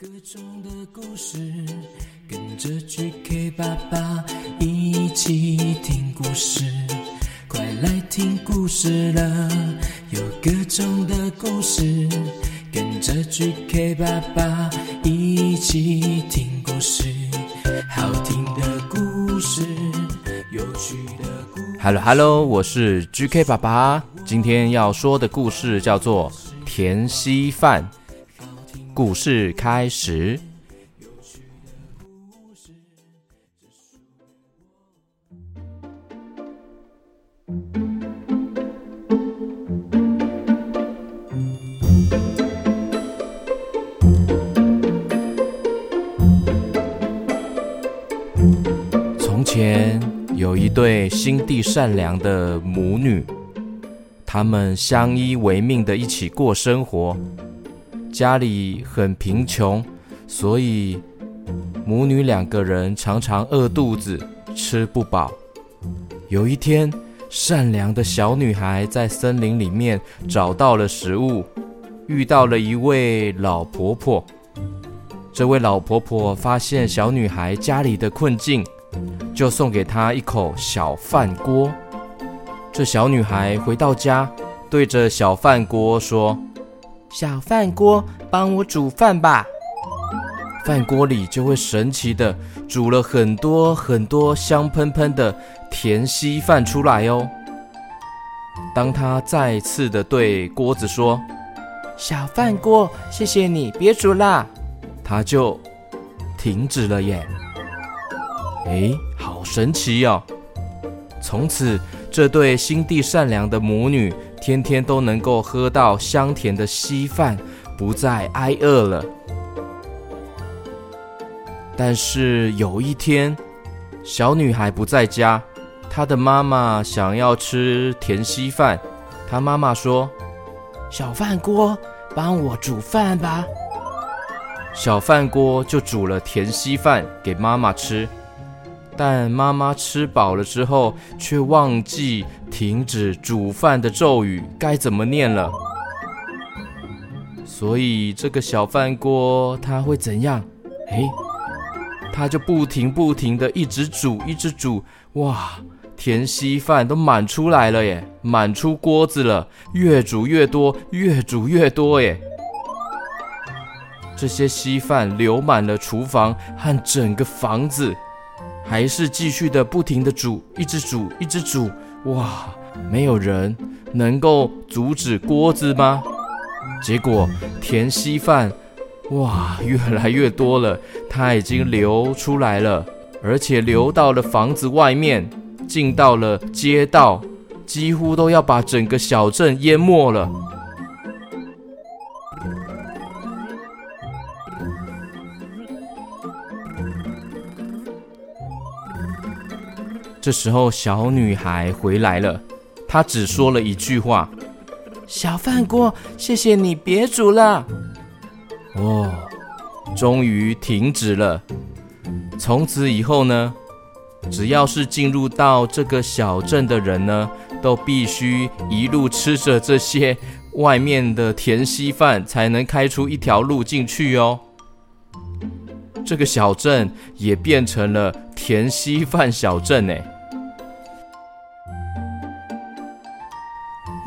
各种的故事，跟着 GK 爸爸一起听故事，快来听故事了。有各种的故事，跟着 GK 爸爸一起听故事，好听的故事，有趣的故事。Hello Hello，我是 GK 爸爸，今天要说的故事叫做田稀饭。故事开始。从前有一对心地善良的母女，她们相依为命的一起过生活。家里很贫穷，所以母女两个人常常饿肚子，吃不饱。有一天，善良的小女孩在森林里面找到了食物，遇到了一位老婆婆。这位老婆婆发现小女孩家里的困境，就送给她一口小饭锅。这小女孩回到家，对着小饭锅说。小饭锅，帮我煮饭吧。饭锅里就会神奇的煮了很多很多香喷喷的甜稀饭出来哦。当他再次的对锅子说：“小饭锅，谢谢你，别煮啦。”他就停止了耶。哎，好神奇哦！从此，这对心地善良的母女。天天都能够喝到香甜的稀饭，不再挨饿了。但是有一天，小女孩不在家，她的妈妈想要吃甜稀饭。她妈妈说：“小饭锅，帮我煮饭吧。”小饭锅就煮了甜稀饭给妈妈吃。但妈妈吃饱了之后，却忘记停止煮饭的咒语该怎么念了。所以这个小饭锅它会怎样？诶，它就不停不停的一直煮，一直煮。哇，甜稀饭都满出来了耶，满出锅子了，越煮越多，越煮越多耶。这些稀饭流满了厨房和整个房子。还是继续的不停的煮，一直煮，一直煮，哇！没有人能够阻止锅子吗？结果甜稀饭，哇，越来越多了，它已经流出来了，而且流到了房子外面，进到了街道，几乎都要把整个小镇淹没了。这时候，小女孩回来了，她只说了一句话：“小饭锅，谢谢你，别煮了。”哦，终于停止了。从此以后呢，只要是进入到这个小镇的人呢，都必须一路吃着这些外面的甜稀饭，才能开出一条路进去哦。这个小镇也变成了田稀饭小镇哎。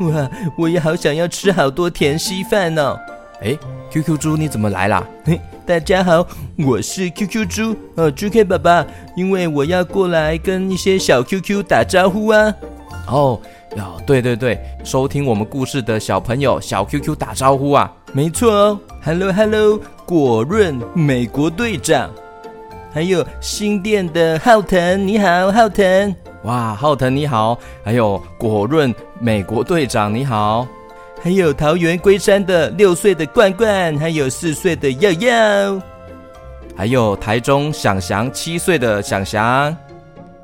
哇，我也好想要吃好多田稀饭哦！哎，QQ 猪你怎么来啦？嘿，大家好，我是 QQ 猪呃，GK 爸爸，因为我要过来跟一些小 QQ 打招呼啊。哦，哦，对对对，收听我们故事的小朋友小 QQ 打招呼啊，没错哦，Hello Hello，果润美国队长，还有新店的浩腾，你好，浩腾。哇，浩腾你好，还有果润美国队长你好，还有桃园龟山的六岁的冠冠，还有四岁的耀耀，还有台中想祥七岁的想祥，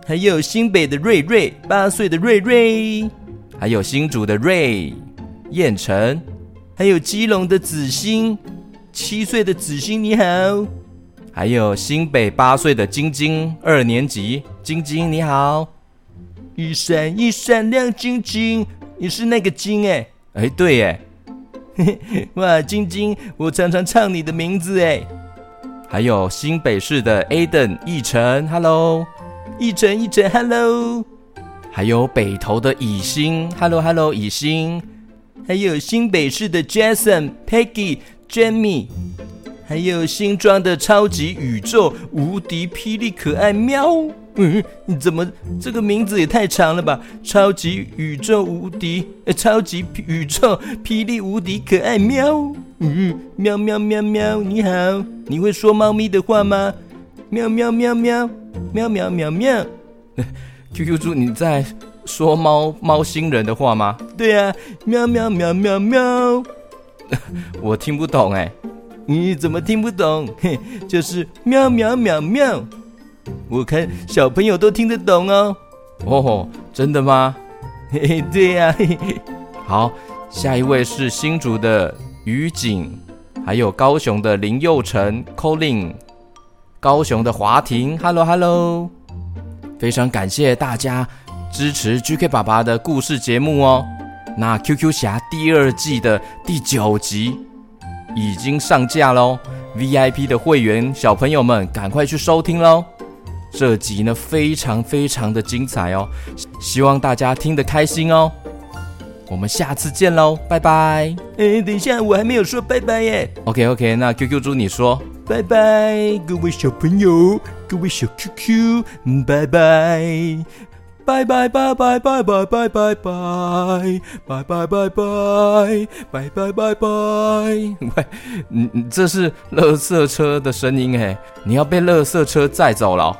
还有新北的瑞瑞八岁的瑞瑞，还有新竹的瑞燕城，还有基隆的子欣七岁的子欣你好，还有新北八岁的晶晶二年级。晶晶你好。一闪一闪亮晶晶，你是那个晶哎。哎对耶，哇晶晶，我常常唱你的名字哎，还有新北市的 Aden 奕晨，Hello，奕晨奕晨，Hello，还有北投的以心，Hello Hello，以心，还有新北市的 Jason Peggy Jamie，还有新装的超级宇宙无敌霹雳可爱喵，嗯，你怎么这个名字也太长了吧？超级宇宙无敌，呃，超级宇宙霹雳无敌可爱喵。嗯，喵喵喵喵，你好，你会说猫咪的话吗？喵喵喵喵，喵喵喵喵。QQ 猪，你在说猫猫星人的话吗？对啊，喵喵喵喵喵。我听不懂哎，你怎么听不懂？嘿，就是喵喵喵喵。我看小朋友都听得懂哦。哦，真的吗？嘿嘿，对呀、啊。嘿嘿。好，下一位是新竹的。于景，还有高雄的林佑成，Colin，高雄的华庭，Hello Hello，非常感谢大家支持 GK 爸爸的故事节目哦。那 QQ 侠第二季的第九集已经上架喽，VIP 的会员小朋友们赶快去收听喽。这集呢非常非常的精彩哦，希望大家听得开心哦。我们下次见喽，拜拜。哎，等一下，我还没有说拜拜耶。OK OK，那 QQ 猪你说拜拜，各位小朋友，各位小 QQ，拜拜，拜拜拜拜拜拜拜拜拜拜拜拜拜拜拜拜拜。喂，你你这是垃圾车的声音哎，你要被垃圾车载走了。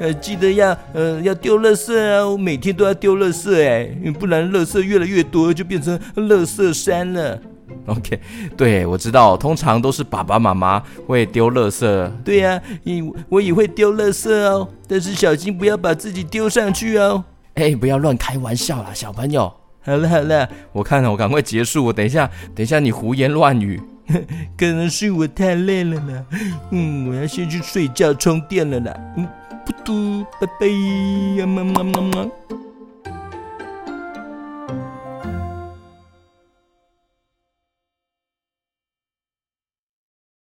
呃，记得要呃要丢垃圾啊！我每天都要丢垃圾哎，不然垃圾越来越多，就变成垃圾山了。OK，对，我知道，通常都是爸爸妈妈会丢垃圾。对呀，我我也会丢垃圾哦，但是小心不要把自己丢上去哦。哎，不要乱开玩笑啦，小朋友。好了好了，我看了，我赶快结束。我等一下，等一下你胡言乱语。可能是我太累了啦，嗯，我要先去睡觉充电了啦，嗯，噗嘟，拜拜，呀，么么么么。